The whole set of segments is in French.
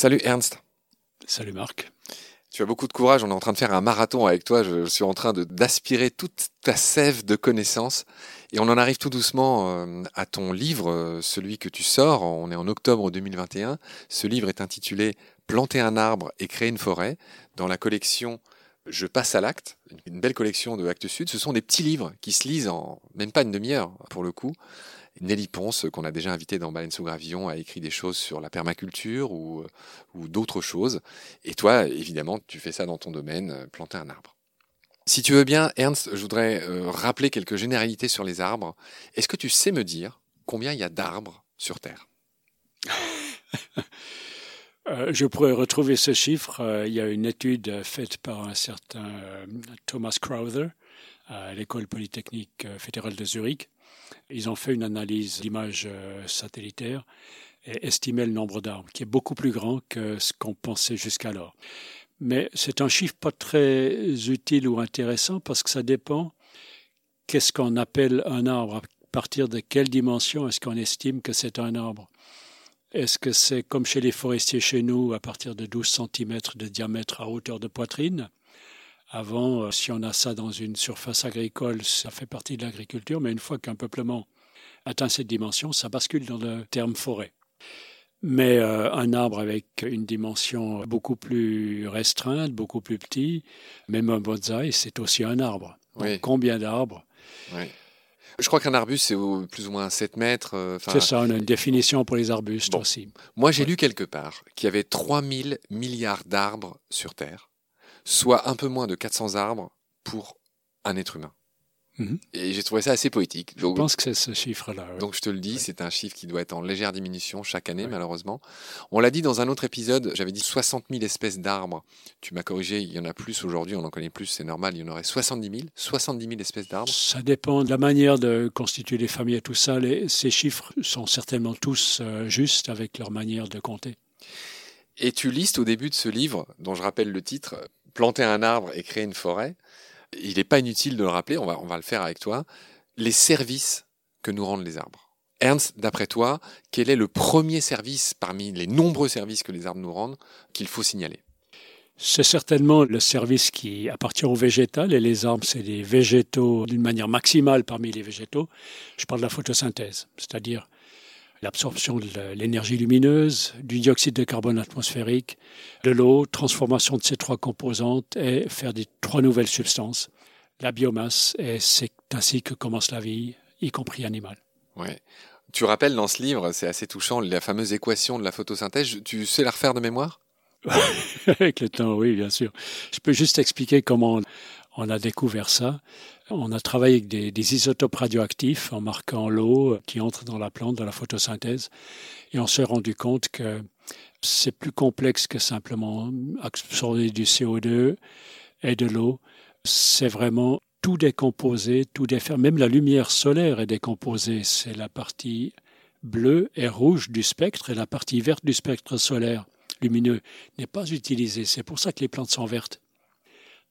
Salut Ernst. Salut Marc. Tu as beaucoup de courage, on est en train de faire un marathon avec toi, je suis en train d'aspirer toute ta sève de connaissances et on en arrive tout doucement euh, à ton livre, euh, celui que tu sors, on est en octobre 2021. Ce livre est intitulé Planter un arbre et créer une forêt dans la collection Je passe à l'acte, une belle collection de Actes Sud. Ce sont des petits livres qui se lisent en même pas une demi-heure pour le coup. Nelly Ponce, qu'on a déjà invité dans Baleine sous Gravillon, a écrit des choses sur la permaculture ou, ou d'autres choses. Et toi, évidemment, tu fais ça dans ton domaine, euh, planter un arbre. Si tu veux bien, Ernst, je voudrais euh, rappeler quelques généralités sur les arbres. Est-ce que tu sais me dire combien il y a d'arbres sur Terre? Euh, Je pourrais retrouver ce chiffre. il y a une étude faite par un certain Thomas Crowther à l'école polytechnique fédérale de Zurich ils ont fait une analyse d'images euh, satellitaires et estimé le nombre d'arbres, qui est beaucoup plus grand que ce qu'on pensait jusqu'alors. Mais c'est un chiffre pas très utile ou intéressant parce que ça dépend qu'est-ce qu'on appelle un arbre, à partir de quelle dimension est-ce qu'on estime que c'est un arbre. Est-ce que c'est comme chez les forestiers chez nous, à partir de 12 cm de diamètre à hauteur de poitrine? Avant, euh, si on a ça dans une surface agricole, ça fait partie de l'agriculture, mais une fois qu'un peuplement atteint cette dimension, ça bascule dans le terme forêt. Mais euh, un arbre avec une dimension beaucoup plus restreinte, beaucoup plus petit, même un bonsaï, c'est aussi un arbre. combien d'arbres? Je crois qu'un arbuste, c'est plus ou moins 7 mètres. Euh, c'est ça, on a une définition pour les arbustes aussi. Moi, j'ai lu quelque part qu'il y avait 3000 milliards d'arbres sur Terre soit un peu moins de 400 arbres pour un être humain. Mhm. Et j'ai trouvé ça assez poétique. Je pense que c'est ce chiffre-là. Donc je te le dis, c'est un chiffre qui doit être en légère diminution chaque année, malheureusement. On l'a dit dans un autre épisode, j'avais dit 60 000 espèces d'arbres. Tu m'as corrigé, il y en a plus aujourd'hui, on en connaît plus, c'est normal, il y en aurait 70 000. 70 000 espèces d'arbres. Ça dépend de la manière de constituer les familles et tout ça. ces chiffres sont certainement tous euh, justes avec leur manière de compter. Et tu listes au début de ce livre, dont je rappelle le titre, planter un arbre et créer une forêt, il n'est pas inutile de le rappeler, on va, le faire avec toi, les services que nous rendent les arbres. Ernst, d'après toi, quel est le premier service parmi les nombreux services que les arbres nous rendent qu'il faut signaler? C'est certainement le service qui appartient au végétal et les arbres, c'est des végétaux d'une manière maximale parmi les végétaux. Je parle de la photosynthèse, c'est-à-dire l'absorption de l'énergie lumineuse, du dioxyde de carbone atmosphérique, de l'eau, transformation de ces trois composantes et faire des trois nouvelles substances, la biomasse, et c'est ainsi que commence la vie, y compris animale. Ouais. Tu rappelles dans ce livre, c'est assez touchant, la fameuse équation de la photosynthèse. Tu sais la refaire de mémoire? Avec le temps, oui, bien sûr. Je peux juste expliquer comment on a découvert ça. On a travaillé avec des, isotopes radioactifs en marquant l'eau qui entre dans la plante, dans la photosynthèse, et on s'est rendu compte que c'est plus complexe que simplement absorber du CO2 et de l'eau. C'est vraiment tout décomposé, tout défaire. Même la lumière solaire est décomposée. C'est la partie bleue et rouge du spectre et la partie verte du spectre solaire lumineux n'est pas utilisée. C'est pour ça que les plantes sont vertes.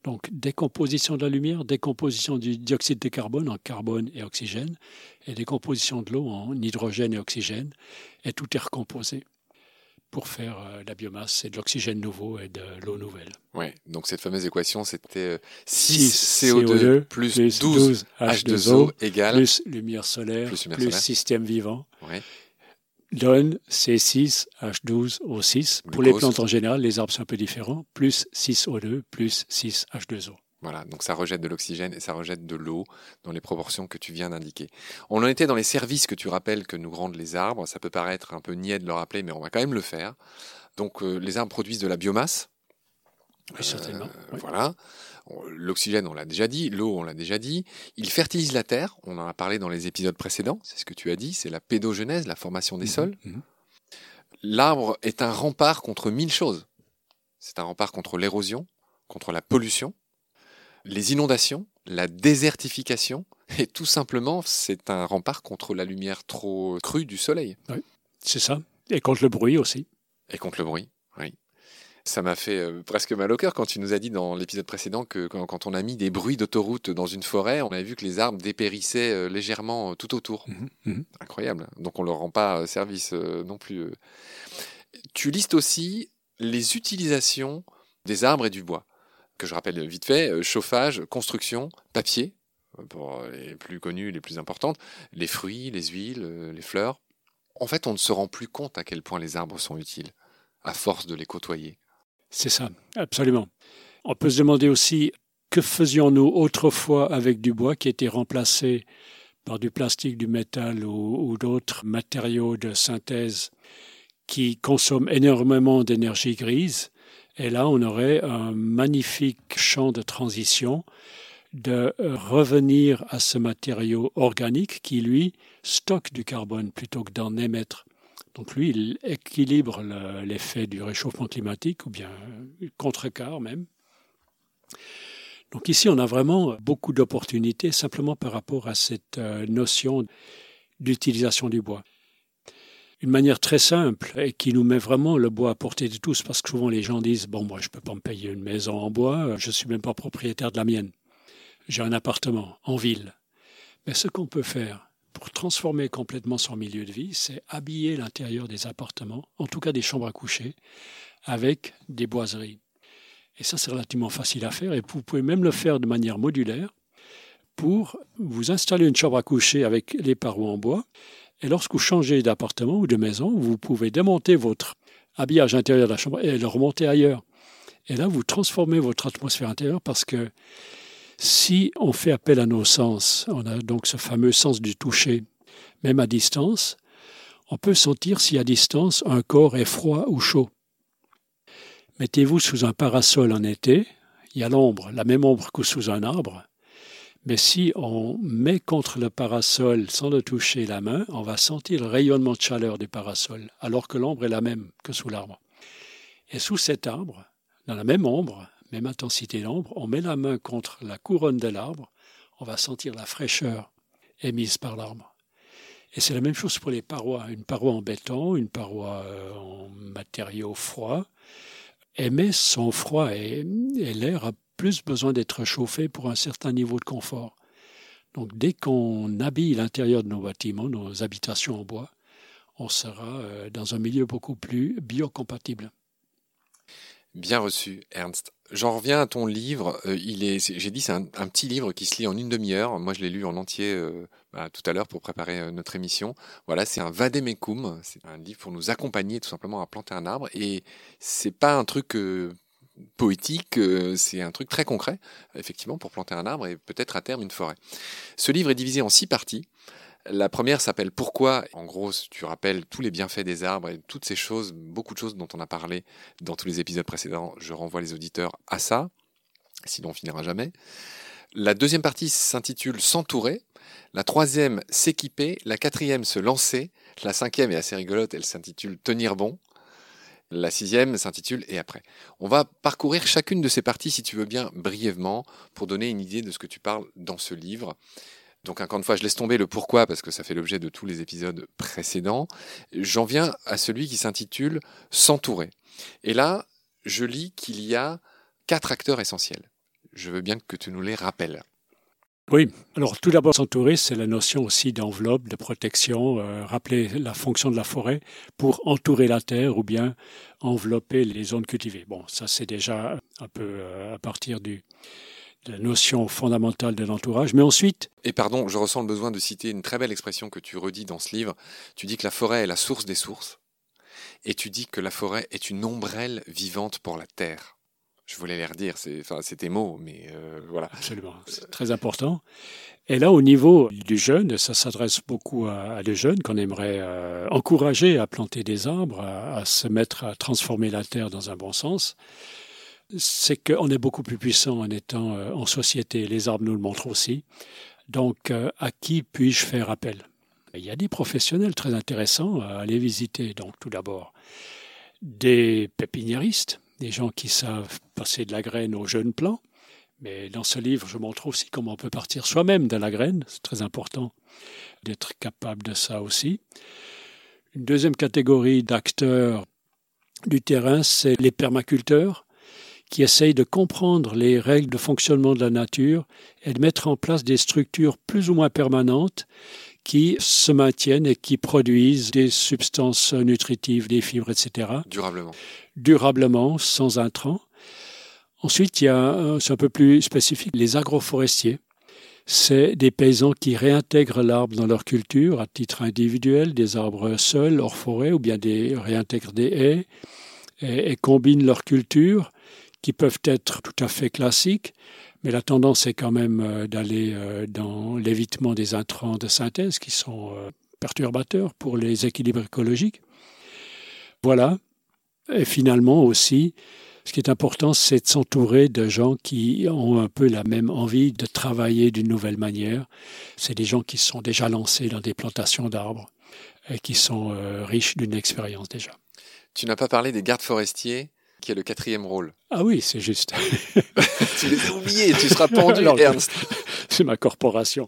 Donc décomposition de la lumière, décomposition du dioxyde de carbone en carbone et oxygène, et décomposition de l'eau en hydrogène et oxygène, et tout est recomposé pour faire euh, la biomasse et de l'oxygène nouveau et de l'eau nouvelle. Oui, donc cette fameuse équation, c'était 6, euh, CO2, plus, 12, H2O, égale plus lumière solaire, plus, système vivant. Ouais donne C6, H12O6. Pour les plantes en général, les arbres sont un peu différents, plus 6O2, plus 6H2O. Voilà, donc ça rejette de l'oxygène et ça rejette de l'eau dans les proportions que tu viens d'indiquer. On en était dans les services que tu rappelles que nous rendent les arbres. Ça peut paraître un peu niais de le rappeler, mais on va quand même le faire. Donc euh, les arbres produisent de la biomasse. Oui, certainement. Euh, voilà. L'oxygène, on l'a déjà dit, l'eau, on l'a déjà dit. Il fertilise la terre, on en a parlé dans les épisodes précédents, c'est ce que tu as dit, c'est la pédogenèse, la formation des mhm, sols. Mhm. L'arbre est un rempart contre mille choses. C'est un rempart contre l'érosion, contre la pollution, les inondations, la désertification, et tout simplement, c'est un rempart contre la lumière trop crue du soleil. Oui, c'est ça. Et contre le bruit aussi. Et contre le bruit. Ça m'a fait euh, presque mal au cœur quand tu nous as dit dans l'épisode précédent que quand, on a mis des bruits d'autoroute dans une forêt, on avait vu que les arbres dépérissaient euh, légèrement euh, tout autour. Mhm, mhm. Incroyable. Donc on ne leur rend pas service non plus. Tu listes aussi les utilisations des arbres et du bois, que je rappelle vite fait, chauffage, construction, papier, pour les plus connues, les plus importantes, les fruits, les huiles, les fleurs. En fait, on ne se rend plus compte à quel point les arbres sont utiles, à force de les côtoyer. C'est ça, absolument. On peut se demander aussi que faisions-nous autrefois avec du bois qui était remplacé par du plastique, du métal ou, d'autres matériaux de synthèse qui consomment énormément d'énergie grise? Et là, on aurait un magnifique champ de transition de revenir à ce matériau organique qui, lui, stocke du carbone plutôt que d'en émettre. Donc lui, il équilibre l'effet du réchauffement climatique, ou bien contrecarre même. Donc ici, on a vraiment beaucoup d'opportunités simplement par rapport à cette euh, notion d'utilisation du bois. Une manière très simple et qui nous met vraiment le bois à portée de tous, parce que souvent les gens disent, bon, moi, je ne peux pas me payer une maison en bois, je ne suis même pas propriétaire de la mienne. J'ai un appartement en ville. Mais ce qu'on peut faire pour transformer complètement son milieu de vie, c'est habiller l'intérieur des appartements, en tout cas des chambres à coucher, avec des boiseries. Et ça, c'est relativement facile à faire et vous pouvez même le faire de manière modulaire pour vous installer une chambre à coucher avec les parois en bois. Et lorsque vous changez d'appartement ou de maison, vous pouvez démonter votre habillage intérieur de la chambre et le remonter ailleurs. Et là, vous transformez votre atmosphère intérieure parce que si on fait appel à nos sens, on a donc ce fameux sens du toucher, même à distance, on peut sentir si à distance un corps est froid ou chaud. Mettez-vous sous un parasol en été, il y a l'ombre, la même ombre que sous un arbre, mais si on met contre le parasol sans le toucher la main, on va sentir le rayonnement de chaleur du parasol, alors que l'ombre est la même que sous l'arbre. Et sous cet arbre, dans la même ombre, même intensité d'ombre, on met la main contre la couronne de l'arbre, on va sentir la fraîcheur émise par l'arbre. Et c'est la même chose pour les parois. Une paroi en béton, une paroi euh, en matériaux froids, émet son froid et, l'air a plus besoin d'être chauffé pour un certain niveau de confort. Donc dès qu'on habille l'intérieur de nos bâtiments, nos habitations en bois, on sera euh, dans un milieu beaucoup plus biocompatible. Bien reçu, Ernst. J'en reviens à ton livre. Euh, il est, j'ai dit, c'est un, petit livre qui se lit en une demi-heure. Moi, je l'ai lu en entier euh, bah, tout à l'heure pour préparer euh, notre émission. Voilà, c'est un vademecum. C'est un livre pour nous accompagner tout simplement à planter un arbre. Et c'est pas un truc poétique, c'est un truc très concret, effectivement, pour planter un arbre et peut-être à terme une forêt. Ce livre est divisé en six parties. La première s'appelle Pourquoi? En gros, tu rappelles tous les bienfaits des arbres et toutes ces choses, beaucoup de choses dont on a parlé dans tous les épisodes précédents. Je renvoie les auditeurs à ça, sinon on finira jamais. La deuxième partie s'intitule S'entourer. La troisième, S'équiper. La quatrième, Se lancer. La cinquième est assez rigolote, elle s'intitule Tenir bon. La sixième s'intitule Et après. On va parcourir chacune de ces parties, si tu veux bien, brièvement, pour donner une idée de ce que tu parles dans ce livre. Donc encore une fois, je laisse tomber le pourquoi parce que ça fait l'objet de tous les épisodes précédents. J'en viens à celui qui s'intitule S'entourer. Et là, je lis qu'il y a quatre acteurs essentiels. Je veux bien que tu nous les rappelles. Oui, alors tout d'abord, s'entourer, c'est la notion aussi d'enveloppe, de protection, euh, rappeler la fonction de la forêt pour entourer la terre ou bien envelopper les zones cultivées. Bon, ça c'est déjà un peu euh, à partir du, la notion fondamentale de l'entourage. Mais ensuite. Et pardon, je ressens le besoin de citer une très belle expression que tu redis dans ce livre. Tu dis que la forêt est la source des sources. Et tu dis que la forêt est une ombrelle vivante pour la terre. Je voulais les redire, c'est enfin, tes mots, mais euh, voilà. Absolument, c'est très important. Et là, au niveau du jeune, ça s'adresse beaucoup à, des jeunes qu'on aimerait euh, encourager à planter des arbres, à, se mettre à transformer la terre dans un bon sens c'est qu'on est beaucoup plus puissant en étant euh, en société. Les arbres nous le montrent aussi. Donc, euh, à qui puis-je faire appel? Il y a des professionnels très intéressants à aller visiter. Donc, tout d'abord, des pépiniéristes, des gens qui savent passer de la graine au jeune plant. Mais dans ce livre, je montre aussi comment on peut partir soi-même de la graine. C'est très important d'être capable de ça aussi. Une deuxième catégorie d'acteurs du terrain, c'est les permaculteurs qui essaye de comprendre les règles de fonctionnement de la nature et de mettre en place des structures plus ou moins permanentes qui se maintiennent et qui produisent des substances nutritives, des fibres, etc. Durablement. Durablement, sans intrants. Ensuite, il y a, c'est un peu plus spécifique, les agroforestiers. C'est des paysans qui réintègrent l'arbre dans leur culture à titre individuel, des arbres seuls hors forêt, ou bien des réintègrent des haies et, et combinent leur culture, qui peuvent être tout à fait classiques, mais la tendance est quand même euh, d'aller euh, dans l'évitement des intrants de synthèse qui sont euh, perturbateurs pour les équilibres écologiques. Voilà. Et finalement aussi, ce qui est important, c'est de s'entourer de gens qui ont un peu la même envie de travailler d'une nouvelle manière. C'est des gens qui sont déjà lancés dans des plantations d'arbres et qui sont riches d'une expérience déjà. Tu n'as pas parlé des gardes forestiers qui est le quatrième rôle. Ah oui, c'est juste. tu les as oubliés, tu seras pendu, Ernst. C'est ma corporation.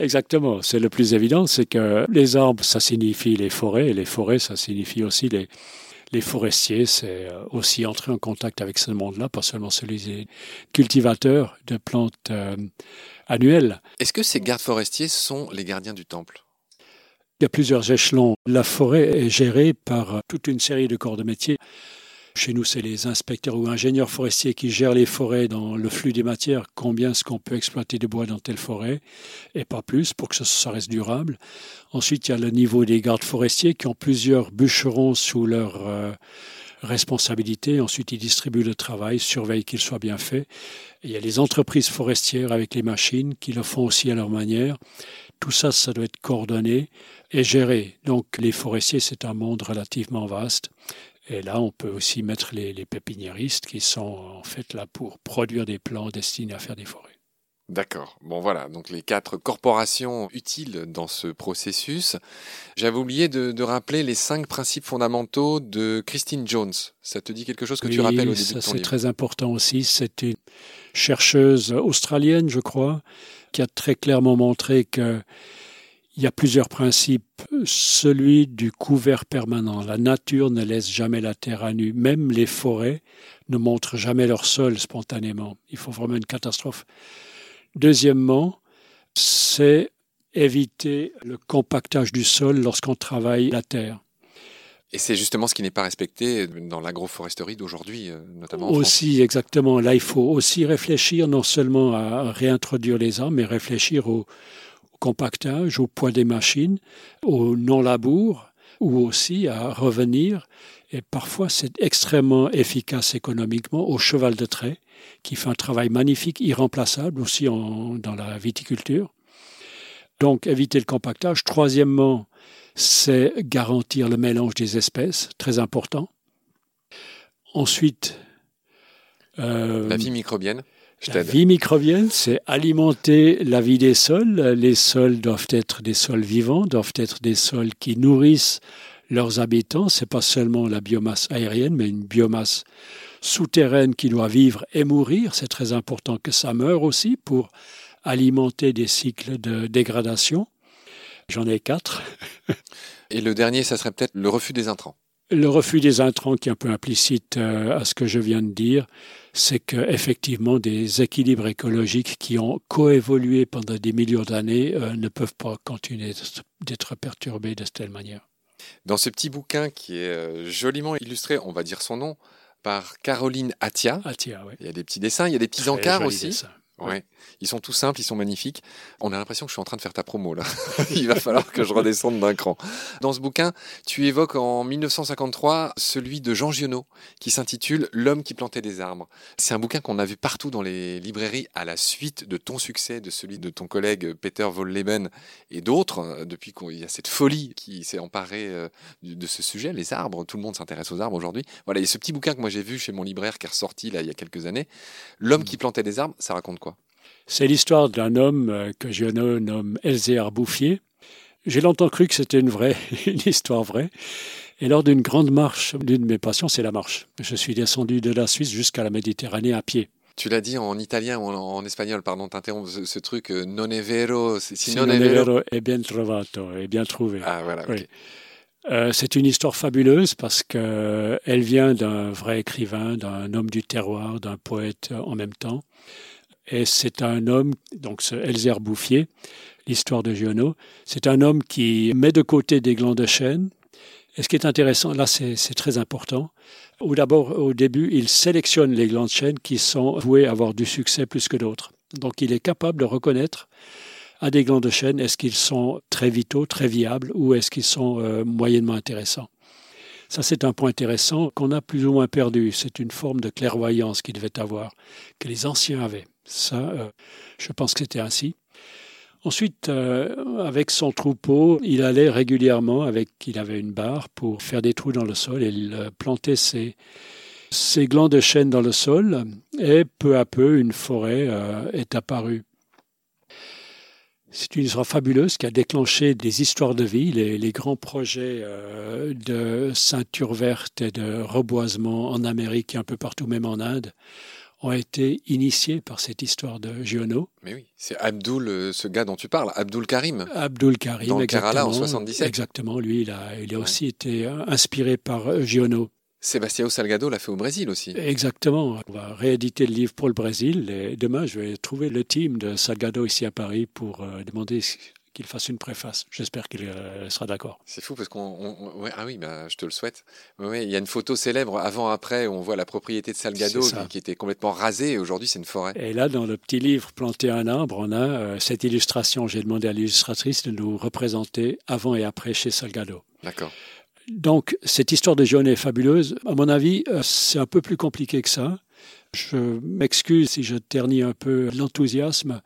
Exactement. C'est le plus évident, c'est que les arbres, ça signifie les forêts, et les forêts, ça signifie aussi les, les forestiers. C'est euh, aussi entrer en contact avec ce monde-là, pas seulement celui des cultivateurs de plantes euh, annuelles. Est-ce que ces gardes forestiers sont les gardiens du temple? Il y a plusieurs échelons. La forêt est gérée par toute une série de corps de métier. Chez nous, c'est les inspecteurs ou ingénieurs forestiers qui gèrent les forêts dans le flux des matières, combien est-ce qu'on peut exploiter de bois dans telle forêt, et pas plus, pour que ça reste durable. Ensuite, il y a le niveau des gardes forestiers qui ont plusieurs bûcherons sous leur euh, responsabilité. Ensuite, ils distribuent le travail, surveillent qu'il soit bien fait. il y a les entreprises forestières avec les machines qui le font aussi à leur manière. Tout ça, ça doit être coordonné et géré. Donc, les forestiers, c'est un monde relativement vaste. Et là, on peut aussi mettre les, pépiniéristes qui sont en fait là pour produire des plants destinés à faire des forêts. D'accord. Bon voilà, donc les quatre corporations utiles dans ce processus. J'avais oublié de, rappeler les cinq principes fondamentaux de Christine Jones. Ça te dit quelque chose que tu rappelles au début ça, de ton C'est très important aussi. C'est une chercheuse australienne, je crois, qui a très clairement montré que il y a plusieurs principes. Celui du couvert permanent. La nature ne laisse jamais la terre à nu. Même les forêts ne montrent jamais leur sol spontanément. Il faut vraiment une catastrophe. Deuxièmement, c'est éviter le compactage du sol lorsqu'on travaille la terre. Et c'est justement ce qui n'est pas respecté dans l'agroforesterie d'aujourd'hui, euh, notamment. En aussi, exactement. Là, il faut aussi réfléchir non seulement à réintroduire les arbres, mais réfléchir au, compactage, au poids des machines, au non-labour, ou aussi à revenir, et parfois c'est extrêmement efficace économiquement, au cheval de trait, qui fait un travail magnifique, irremplaçable aussi dans la viticulture. Donc éviter le compactage. Troisièmement, c'est garantir le mélange des espèces, très important. Ensuite, euh, la vie microbienne. La vie microbienne, c'est alimenter la vie des sols. Les sols doivent être des sols vivants, doivent être des sols qui nourrissent leurs habitants. C'est pas seulement la biomasse aérienne, mais une biomasse souterraine qui doit vivre et mourir. C'est très important que ça meure aussi pour alimenter des cycles de dégradation. J'en ai quatre. et le dernier, ça serait peut-être le refus des intrants. Le refus des intrants, qui est un peu implicite euh, à ce que je viens de dire, c'est qu'effectivement, des équilibres écologiques qui ont coévolué pendant des millions d'années euh, ne peuvent pas continuer d'être perturbés de telle manière. Dans ce petit bouquin qui est euh, joliment illustré, on va dire son nom, par Caroline Atia. Atia Il y a des petits dessins, il y a des petits encarts aussi. Ouais. Ils sont tout simples, ils sont magnifiques. On a l'impression que je suis en train de faire ta promo là. Il va falloir que je redescende d'un cran. Dans ce bouquin, tu évoques en 1953 celui de Jean Giono qui s'intitule L'homme qui plantait des arbres. C'est un bouquin qu'on a vu partout dans les librairies à la suite de ton succès, de celui de ton collègue Peter Volleben et d'autres, euh, depuis qu'il y a cette folie qui s'est emparée euh, de ce sujet, les arbres. Tout le monde s'intéresse aux arbres aujourd'hui. Voilà, et ce petit bouquin que moi j'ai vu chez mon libraire qui est ressorti là il y a quelques années, L'homme qui plantait des arbres, ça raconte quoi? C'est l'histoire d'un homme euh, que je nomme Elzéar Bouffier. J'ai longtemps cru que c'était une vraie, une histoire vraie. Et lors d'une grande marche, l'une de mes passions, c'est la marche. Je suis descendu de la Suisse jusqu'à la Méditerranée à pied. Tu l'as dit en italien ou en, espagnol, pardon, t'interromps ce, ce, truc, euh, non è vero, si, non, è vero, è bien trovato, est bien trouvé. Ah voilà. Euh, c'est une histoire fabuleuse parce qu'elle vient d'un vrai écrivain, d'un homme du terroir, d'un poète en même temps. Et c'est un homme, donc ce Elzer Bouffier, l'histoire de Giono, c'est un homme qui met de côté des glands de chêne. Et ce qui est intéressant, là c'est très important, ou d'abord au début, il sélectionne les glands de chêne qui sont voués à avoir du succès plus que d'autres. Donc il est capable de reconnaître à des glands de chêne, est-ce qu'ils sont très vitaux, très viables, ou est-ce qu'ils sont euh, moyennement intéressants. Ça, c'est un point intéressant qu'on a plus ou moins perdu. C'est une forme de clairvoyance qu'il devait avoir, que les anciens avaient. Ça, euh, je pense que c'était ainsi. Ensuite, euh, avec son troupeau, il allait régulièrement, avec, il avait une barre pour faire des trous dans le sol et il plantait ses, ses glands de chêne dans le sol et peu à peu une forêt est apparue. C'est une histoire fabuleuse qui a déclenché des histoires de vie. Les, grands projets euh, de ceinture verte et de reboisement en Amérique et un peu partout, même en Inde, ont été initiés par cette histoire de Giono. Mais oui, c'est Abdul, euh, ce gars dont tu parles, Abdul Karim. Abdul Karim, dans Kerala en 77. Exactement, lui, il a, il a aussi été euh, inspiré par Giono. Sébastien Salgado l'a fait au Brésil aussi. Exactement. On va rééditer le livre pour le Brésil et demain je vais trouver le team de Salgado ici à Paris pour euh, demander qu'il fasse une préface. J'espère qu'il euh, sera d'accord. C'est fou parce qu'on. ah oui, bah, je te le souhaite. il y a une photo célèbre avant-après où on voit la propriété de Salgado qui, était complètement rasée et aujourd'hui c'est une forêt. Et là, dans le petit livre Planter un arbre, on a euh, cette illustration. J'ai demandé à l'illustratrice de nous représenter avant et après chez Salgado. D'accord. Donc, cette histoire de Giono est fabuleuse. À mon avis, euh, c'est un peu plus compliqué que ça. Je m'excuse si je ternis un peu l'enthousiasme.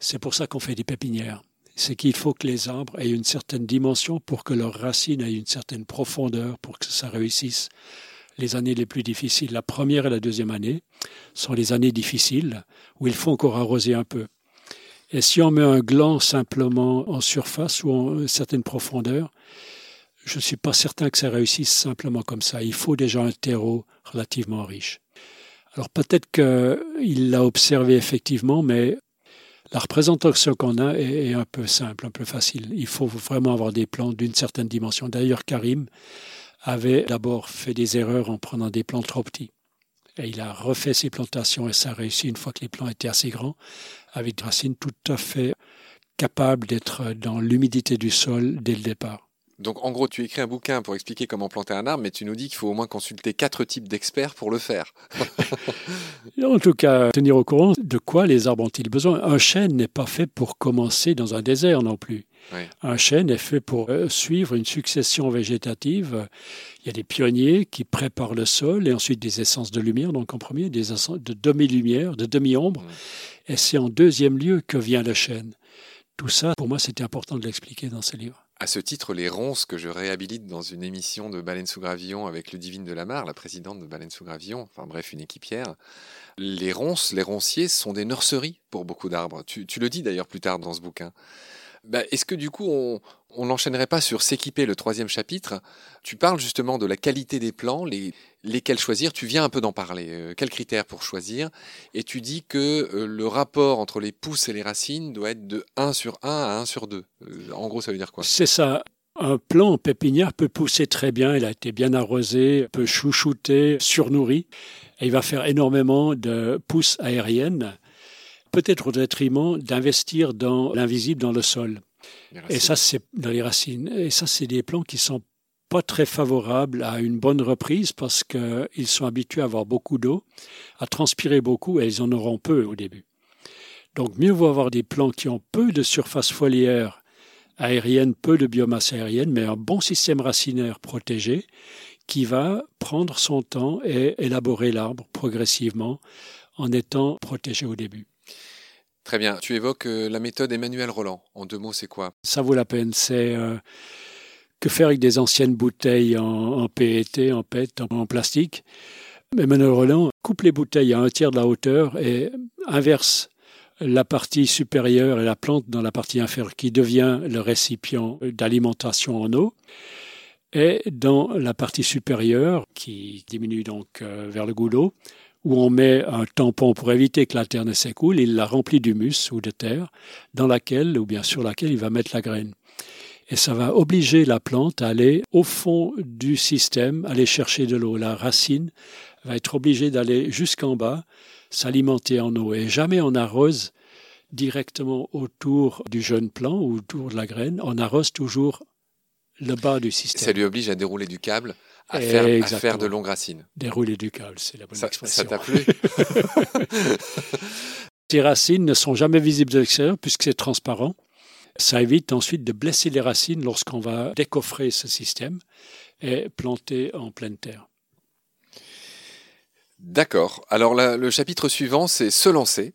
C'est pour ça qu'on fait des pépinières. C'est qu'il faut que les arbres aient une certaine dimension pour que leurs racines aient une certaine profondeur pour que ça réussisse. Les années les plus difficiles, la première et la deuxième année, sont les années difficiles où il faut encore arroser un peu. Et si on met un gland simplement en surface ou en certaine profondeur, je ne suis pas certain que ça réussisse simplement comme ça. Il faut déjà un terreau relativement riche. Alors peut-être qu'il l'a observé effectivement, mais la représentation qu'on a est, un peu simple, un peu facile. Il faut vraiment avoir des plans d'une certaine dimension. D'ailleurs, Karim avait d'abord fait des erreurs en prenant des plans trop petits. Et il a refait ses plantations et ça a réussi une fois que les plants étaient assez grands, avec des racines tout à fait capables d'être dans l'humidité du sol dès le départ. Donc en gros, tu écris un bouquin pour expliquer comment planter un arbre, mais tu nous dis qu'il faut au moins consulter quatre types d'experts pour le faire. en tout cas, tenir au courant de quoi les arbres ont-ils besoin? Un chêne n'est pas fait pour commencer dans un désert non plus. Un chêne est fait pour euh, suivre une succession végétative. Il y a des pionniers qui préparent le sol et ensuite des essences de lumière, donc en premier des essences de demi-lumière, de demi-ombre. Et c'est en deuxième lieu que vient le chêne. Tout ça, pour moi, c'était important de l'expliquer dans ce livre. À ce titre, les ronces que je réhabilite dans une émission de Baleine sous Gravillon avec Ludivine Delamarre, la présidente de Baleine sous Gravillon, enfin bref, une équipière, les ronces, les ronciers sont des nurseries pour beaucoup d'arbres. Tu, tu, le dis d'ailleurs plus tard dans ce bouquin. Bah, est-ce que du coup, on n'enchaînerait pas sur s'équiper le troisième chapitre? Tu parles justement de la qualité des plants, les, lesquels choisir. Tu viens un peu d'en parler. Euh, quels critères pour choisir? Et tu dis que euh, le rapport entre les pousses et les racines doit être de 1 sur 1 à 1 sur 2. Euh, en gros, ça veut dire quoi? C'est ça. Un plant en pépinière peut pousser très bien, il a été bien arrosé, peut chouchouter, surnourri, et il va faire énormément de pousses aériennes peut-être au détriment d'investir dans l'invisible dans le sol. Et ça, c'est dans les racines. Et ça, c'est des plants qui sont pas très favorables à une bonne reprise parce qu'ils sont habitués à avoir beaucoup d'eau, à transpirer beaucoup et ils en auront peu au début. Donc mieux vaut avoir des plants qui ont peu de surface foliaire aérienne, peu de biomasse aérienne, mais un bon système racinaire protégé qui va prendre son temps et élaborer l'arbre progressivement en étant protégé au début. Très bien. Tu évoques euh, la méthode Emmanuel Roland. En deux mots, c'est quoi? Ça vaut la peine. C'est euh, que faire avec des anciennes bouteilles en, PET, en PET, en, plastique. Emmanuel Roland coupe les bouteilles à un tiers de la hauteur et inverse la partie supérieure et la plante dans la partie inférieure qui devient le récipient d'alimentation en eau. Et dans la partie supérieure, qui diminue donc euh, vers le goulot, où on met un tampon pour éviter que la terre ne s'écoule, il la remplit d'humus ou de terre, dans laquelle, ou bien sur laquelle il va mettre la graine. Et ça va obliger la plante à aller au fond du système, aller chercher de l'eau. La racine va être obligée d'aller jusqu'en bas, s'alimenter en eau. Et jamais on arrose directement autour du jeune plant ou autour de la graine. On arrose toujours le bas du système. Ça lui oblige à dérouler du câble, à, faire, à faire, de longues racines. Dérouler du câble, c'est la bonne ça, expression. Ça t'a plu? Ces racines ne sont jamais visibles de l'extérieur puisque c'est transparent. Ça évite ensuite de blesser les racines lorsqu'on va décoffrer ce système et planter en pleine terre. D'accord. Alors le chapitre suivant, c'est se lancer.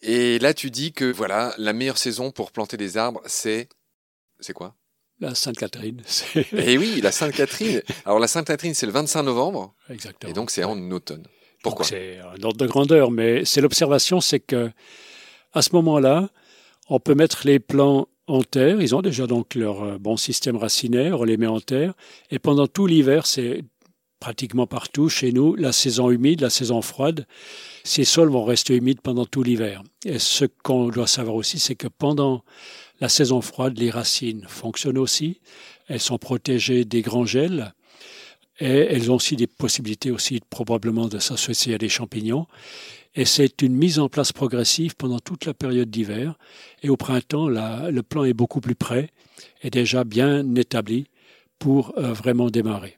Et là, tu dis que voilà, la meilleure saison pour planter des arbres, c'est c'est quoi? La Sainte-Catherine. Eh oui, la Sainte-Catherine. Alors la Sainte-Catherine, c'est le 25 novembre. Exactement. Et donc c'est en automne. Pourquoi? C'est un ordre de grandeur, mais c'est l'observation, c'est que à ce moment-là, on peut mettre les plants en terre. Ils ont déjà donc leur euh, bon système racinaire, on les met en terre. Et pendant tout l'hiver, c'est pratiquement partout chez nous, la saison humide, la saison froide, ces sols vont rester humides pendant tout l'hiver. Et ce qu'on doit savoir aussi, c'est que pendant la saison froide, les racines fonctionnent aussi. Elles sont protégées des grands gels. Et elles ont aussi des possibilités aussi probablement de s'associer à des champignons. Et c'est une mise en place progressive pendant toute la période d'hiver. Et au printemps, le plan est beaucoup plus prêt et déjà bien établi pour euh, vraiment démarrer.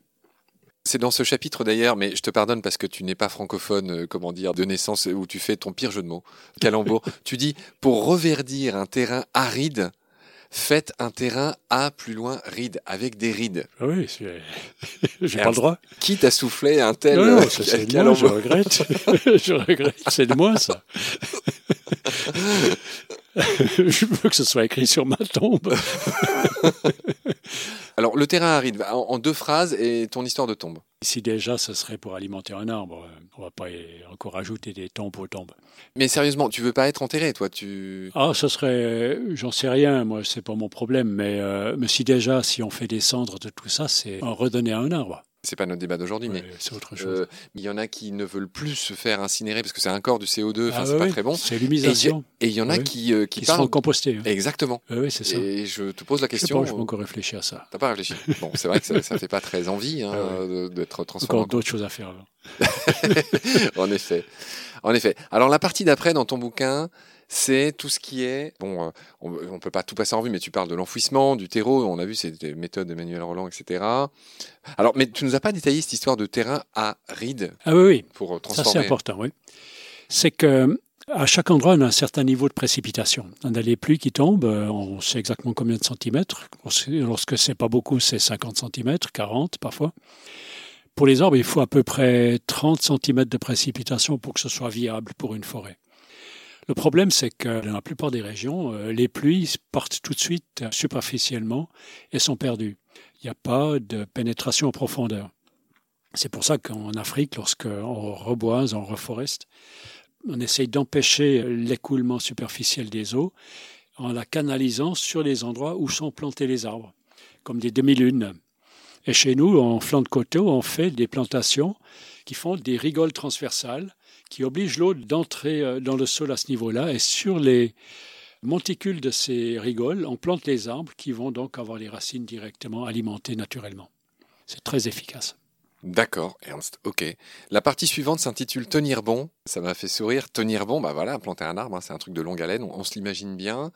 C'est dans ce chapitre d'ailleurs, mais je te pardonne parce que tu n'es pas francophone, euh, comment dire, de naissance, où tu fais ton pire jeu de mots, calembour. tu dis, pour reverdir un terrain aride, faites un terrain à plus loin ride, avec des rides. Ah oui, j'ai pas le droit. Qui t'a soufflé un tel non, non, c'est moi, je regrette. je regrette, c'est de moi ça. je veux que ce soit écrit sur ma tombe. Alors, le terrain aride, en deux phrases, et ton histoire de tombe. Ici déjà, ce serait pour alimenter un arbre. On va pas encore ajouter des tombes aux tombes. Mais sérieusement, tu veux pas être enterré, toi tu... Ah, ce serait... J'en sais rien, moi, c'est pas mon problème. Mais, euh, mais si déjà, si on fait descendre de tout ça, c'est en redonner à un arbre c'est pas notre débat d'aujourd'hui, mais c'est autre chose. Euh, il y en a qui ne veulent plus se faire incinérer parce que c'est encore du CO2, enfin ah c'est pas très bon. C'est l'humisation. Et il y en a qui euh, qui, qui sont compostés. Exactement. Oui, c'est ça. Et je te pose la question. Je n'ai pas encore réfléchi à ça. T'as pas réfléchi? bon, c'est vrai que ça, ça fait pas très envie hein, ah d'être transformé. Encore d'autres choses à faire. en effet, en effet. Alors la partie d'après dans ton bouquin, c'est tout ce qui est, bon, euh, on ne peut pas tout passer en vue, mais tu parles de l'enfouissement, du terreau, on a vu ces méthodes d'Emmanuel Roland, etc. Alors, mais tu nous as pas détaillé cette histoire de terrain aride Ah oui, oui. Pour transformer. Ça, c'est important, oui. C'est que à chaque endroit, on a un certain niveau de précipitation. On a les pluies qui tombent, euh, on sait exactement combien de centimètres. Lorsque c'est pas beaucoup, c'est 50 centimètres, 40 parfois. Pour les arbres, il faut à peu près 30 centimètres de précipitation pour que ce soit viable pour une forêt. Le problème, c'est que dans la plupart des régions, euh, les pluies partent tout de suite superficiellement et sont perdues. Il n'y a pas de pénétration en profondeur. C'est pour ça qu'en Afrique, lorsqu'on reboise, on reforeste, on essaye d'empêcher l'écoulement superficiel des eaux en la canalisant sur les endroits où sont plantés les arbres, comme des demi-lunes. Et chez nous, en flanc de coteau, on fait des plantations qui font des rigoles transversales qui oblige l'eau d'entrer euh, dans le sol à ce niveau-là. Et sur les monticules de ces rigoles, on plante les arbres qui vont donc avoir les racines directement alimentées naturellement. C'est très efficace. D'accord, Ernst. Ok. La partie suivante s'intitule Tenir bon. Ça m'a fait sourire. Tenir bon, bah voilà, planter un arbre, hein, c'est un truc de longue haleine, on, on se l'imagine bien.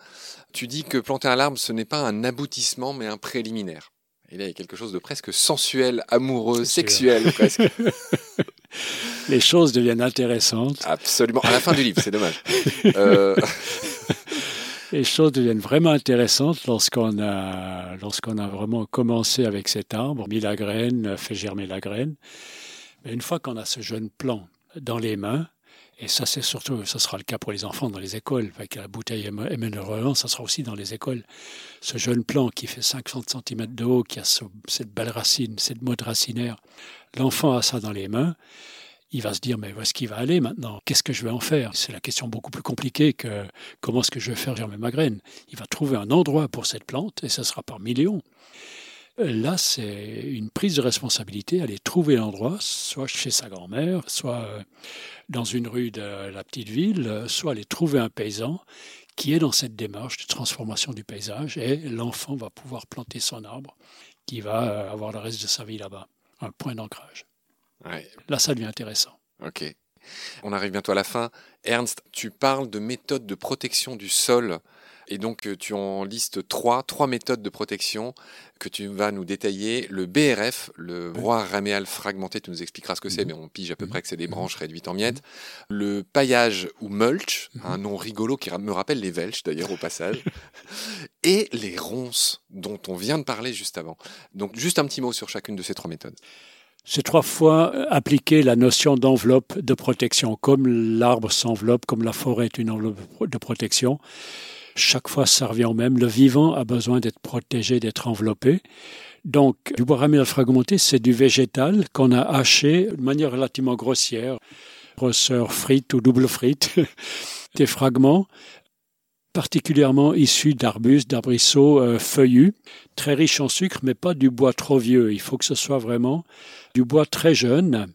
Tu dis que planter un arbre, ce n'est pas un aboutissement, mais un préliminaire. Et là, il y a quelque chose de presque sensuel, amoureux, sexuel presque. Les choses deviennent intéressantes. Absolument. À la fin du livre, c'est dommage. Euh... Les choses deviennent vraiment intéressantes lorsqu'on a, lorsqu'on a vraiment commencé avec cet arbre, mis la graine, fait germer la graine. Mais une fois qu'on a ce jeune plant dans les mains, et ça, c'est surtout, ça sera le cas pour les enfants dans les écoles, avec la bouteille Emmanuel ça sera aussi dans les écoles. Ce jeune plant qui fait 50 cm de haut, qui a cette belle racine, cette mode racinaire, l'enfant a ça dans les mains. Il va se dire, mais où est-ce qu'il va aller maintenant? Qu'est-ce que je vais en faire? C'est la question beaucoup plus compliquée que comment est-ce que je vais faire germer ma graine? Il va trouver un endroit pour cette plante, et ça sera par millions. Là, c'est une prise de responsabilité, aller trouver l'endroit, soit chez sa grand-mère, soit euh, dans une rue de la petite ville, soit aller trouver un paysan qui est dans cette démarche de transformation du paysage et l'enfant va pouvoir planter son arbre qui va euh, avoir le reste de sa vie là-bas, un point d'ancrage. Là, ça devient intéressant. Ok. On arrive bientôt à la fin. Ernst, tu parles de méthodes de protection du sol. Et donc, euh, tu en listes trois, trois méthodes de protection que tu vas nous détailler. Le BRF, le broie raméal fragmenté, tu nous expliqueras ce que c'est, Mhm. mais on pige à peu Mhm. près que c'est des Mhm. branches réduites en miettes. Le paillage ou mulch, un nom rigolo qui me rappelle les Welsh d'ailleurs au passage. Et les ronces, dont on vient de parler juste avant. Donc, juste un petit mot sur chacune de ces trois méthodes. C'est trois fois euh, appliquer la notion d'enveloppe de protection. Comme l'arbre s'enveloppe, comme la forêt est une enveloppe de protection, chaque fois ça revient au même. Le vivant a besoin d'être protégé, d'être enveloppé. Donc, du bois raméal fragmenté, c'est du végétal qu'on a haché de manière relativement grossière, grosseur frite ou double frite, des fragments particulièrement issus d'arbustes, d'arbrisseaux euh, feuillus, très riches en sucre, mais pas du bois trop vieux. Il faut que ce soit vraiment du bois très jeune,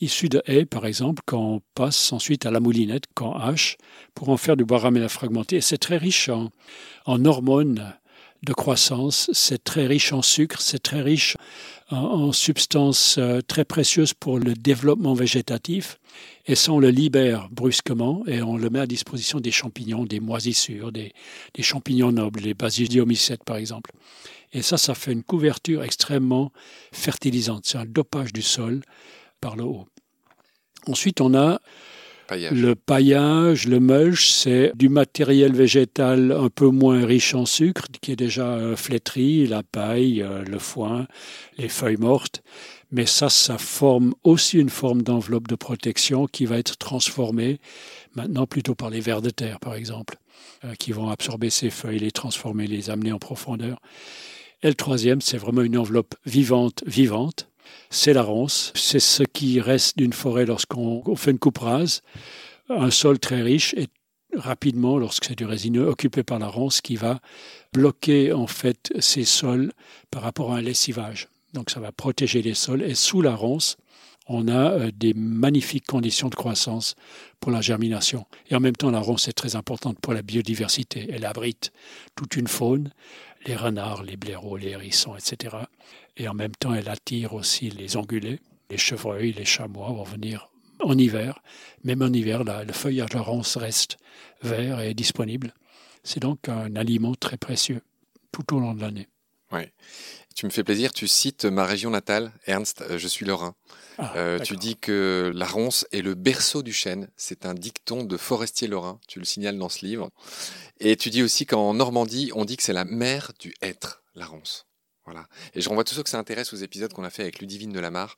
issu de haies, par exemple, qu'on passe ensuite à la moulinette, qu'on hache, pour en faire du bois raméla fragmenté. C'est très riche en, hormones de croissance, c'est très riche en sucre, c'est très riche en, en substances euh, très précieuses pour le développement végétatif. Et ça, on le libère brusquement et on le met à disposition des champignons, des moisissures, des, des champignons nobles, les basidiomycètes par exemple. Et ça, ça fait une couverture extrêmement fertilisante. C'est un dopage du sol par le haut. Ensuite, on a Paillage. le paillage, le mulch, c'est du matériel végétal un peu moins riche en sucre, qui est déjà euh, flétri, la paille, euh, le foin, les feuilles mortes. Mais ça, ça forme aussi une forme d'enveloppe de protection qui va être transformée maintenant plutôt par les vers de terre, par exemple, euh, qui vont absorber ces feuilles, les transformer, les amener en profondeur. Et le troisième, c'est vraiment une enveloppe vivante, vivante. C'est la ronce. C'est ce qui reste d'une forêt lorsqu'on on fait une coupe rase. Un sol très riche et rapidement, lorsque c'est du résineux, occupé par la ronce qui va bloquer en fait ces sols par rapport à un lessivage. Donc ça va protéger les sols. Et sous la ronce, on a euh, des magnifiques conditions de croissance pour la germination. Et en même temps, la ronce est très importante pour la biodiversité. Elle abrite toute une faune, les renards, les blaireaux, les hérissons, etc. Et en même temps, elle attire aussi les ongulés, les chevreuils, les chamois vont venir en hiver. Même en hiver, là, le feuillage de la ronce reste vert et disponible. C'est donc un aliment très précieux tout au long de l'année. Ouais. Tu me fais plaisir, tu cites ma région natale, Ernst, euh, je suis lorrain. Ah, Euh, tu dis que la ronce est le berceau du chêne. C'est un dicton de Forestier Lorrain. Tu le signales dans ce livre. Et tu dis aussi qu'en Normandie, on dit que c'est la mère du hêtre, la ronce. Et je renvoie tous ceux que ça intéresse aux épisodes qu'on a fait avec Ludivine de Lamarre,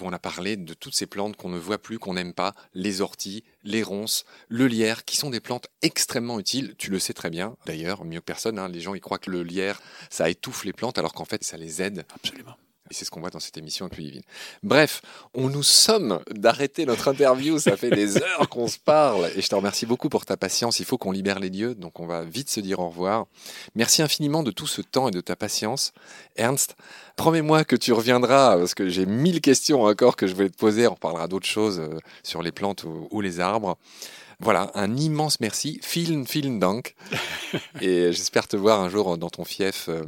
où on a parlé de toutes ces plantes qu'on ne voit plus, qu'on n'aime pas, les orties, les ronces, le lierre, qui sont des plantes extrêmement utiles. Tu le sais très bien, d'ailleurs, mieux que personne. hein. les gens, ils croient que le lierre, ça étouffe les plantes, alors qu'en fait, ça les aide. Absolument. Et c'est ce qu'on voit dans cette émission avec Ludivine. Bref, on nous somme d'arrêter notre interview. Ça fait des heures qu'on se parle. Et je te remercie beaucoup pour ta patience. Il faut qu'on libère les lieux. Donc on va vite se dire au revoir. Merci infiniment de tout ce temps et de ta patience. Ernst, promets-moi que tu reviendras parce que j'ai mille questions encore que je voulais te poser. On reparlera d'autres choses euh, sur les plantes ou les arbres. Voilà, un immense merci. Vielen, vielen Dank. Et j'espère te voir un jour dans ton fief euh,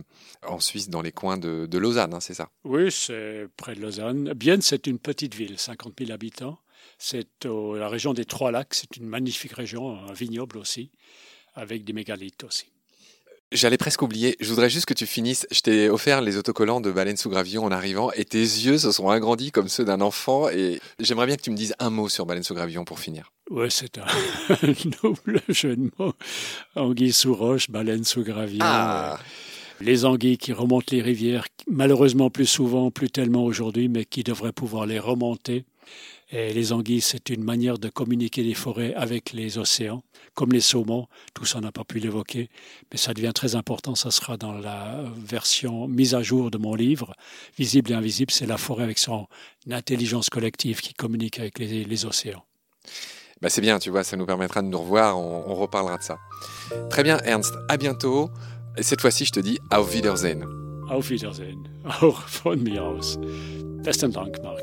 en Suisse, dans les coins de, de Lausanne, hein, c'est ça? Oui, c'est près de Lausanne. Bienne, c'est une petite ville, 50 000 habitants. C'est la région des Trois Lacs. C'est une magnifique région, un vignoble aussi, avec des mégalithes aussi. J'allais presque oublier, je voudrais juste que tu finisses. Je t'ai offert les autocollants de Baleine sous gravillon en arrivant et tes yeux se sont agrandis comme ceux d'un enfant. Et j'aimerais bien que tu me dises un mot sur Baleine sous gravillon pour finir. Oui, c'est un double jeu de mots. Anguille sous roche, baleine sous gravillon. Ah Les anguilles qui remontent les rivières, malheureusement plus souvent, plus tellement aujourd'hui, mais qui devraient pouvoir les remonter. Et les anguilles, c'est une manière de communiquer les forêts avec les océans, comme les saumons. Tout ça, on n'a pas pu l'évoquer, mais ça devient très important. Ça sera dans la version mise à jour de mon livre, Visible et Invisible. C'est la forêt avec son intelligence collective qui communique avec les, les océans. Bah c'est bien, tu vois, ça nous permettra de nous revoir, on, on reparlera de ça. Très bien, Ernst, à bientôt. Et cette fois-ci, je te dis Auf Wiedersehen. Auf Wiedersehen. Auch von mir aus. Besten Dank, Marc.